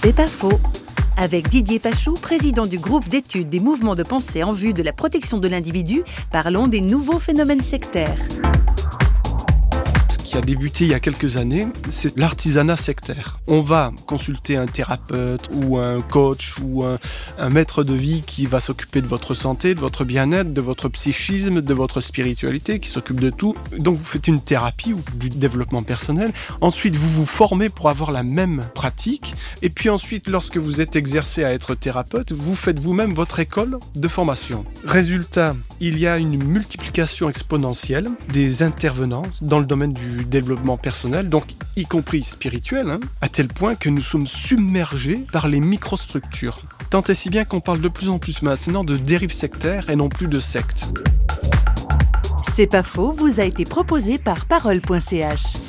C'est pas faux. Avec Didier Pachou, président du groupe d'études des mouvements de pensée en vue de la protection de l'individu, parlons des nouveaux phénomènes sectaires débuté il y a quelques années, c'est l'artisanat sectaire. On va consulter un thérapeute ou un coach ou un, maître de vie qui va s'occuper de votre santé, de votre bien-être, de votre psychisme, de votre spiritualité, qui s'occupe de tout. Donc vous faites une thérapie ou du développement personnel. Ensuite, vous vous formez pour avoir la même pratique. Et puis ensuite, lorsque vous êtes exercé à être thérapeute, vous faites vous-même votre école de formation. Résultat, il y a une multiplication exponentielle des intervenants dans le domaine du développement personnel, donc y compris spirituel, hein, à tel point que nous sommes submergés par les microstructures. Tant et si bien qu'on parle de plus en plus maintenant de dérives sectaires et non plus de sectes. C'est pas faux, vous a été proposé par parole.ch.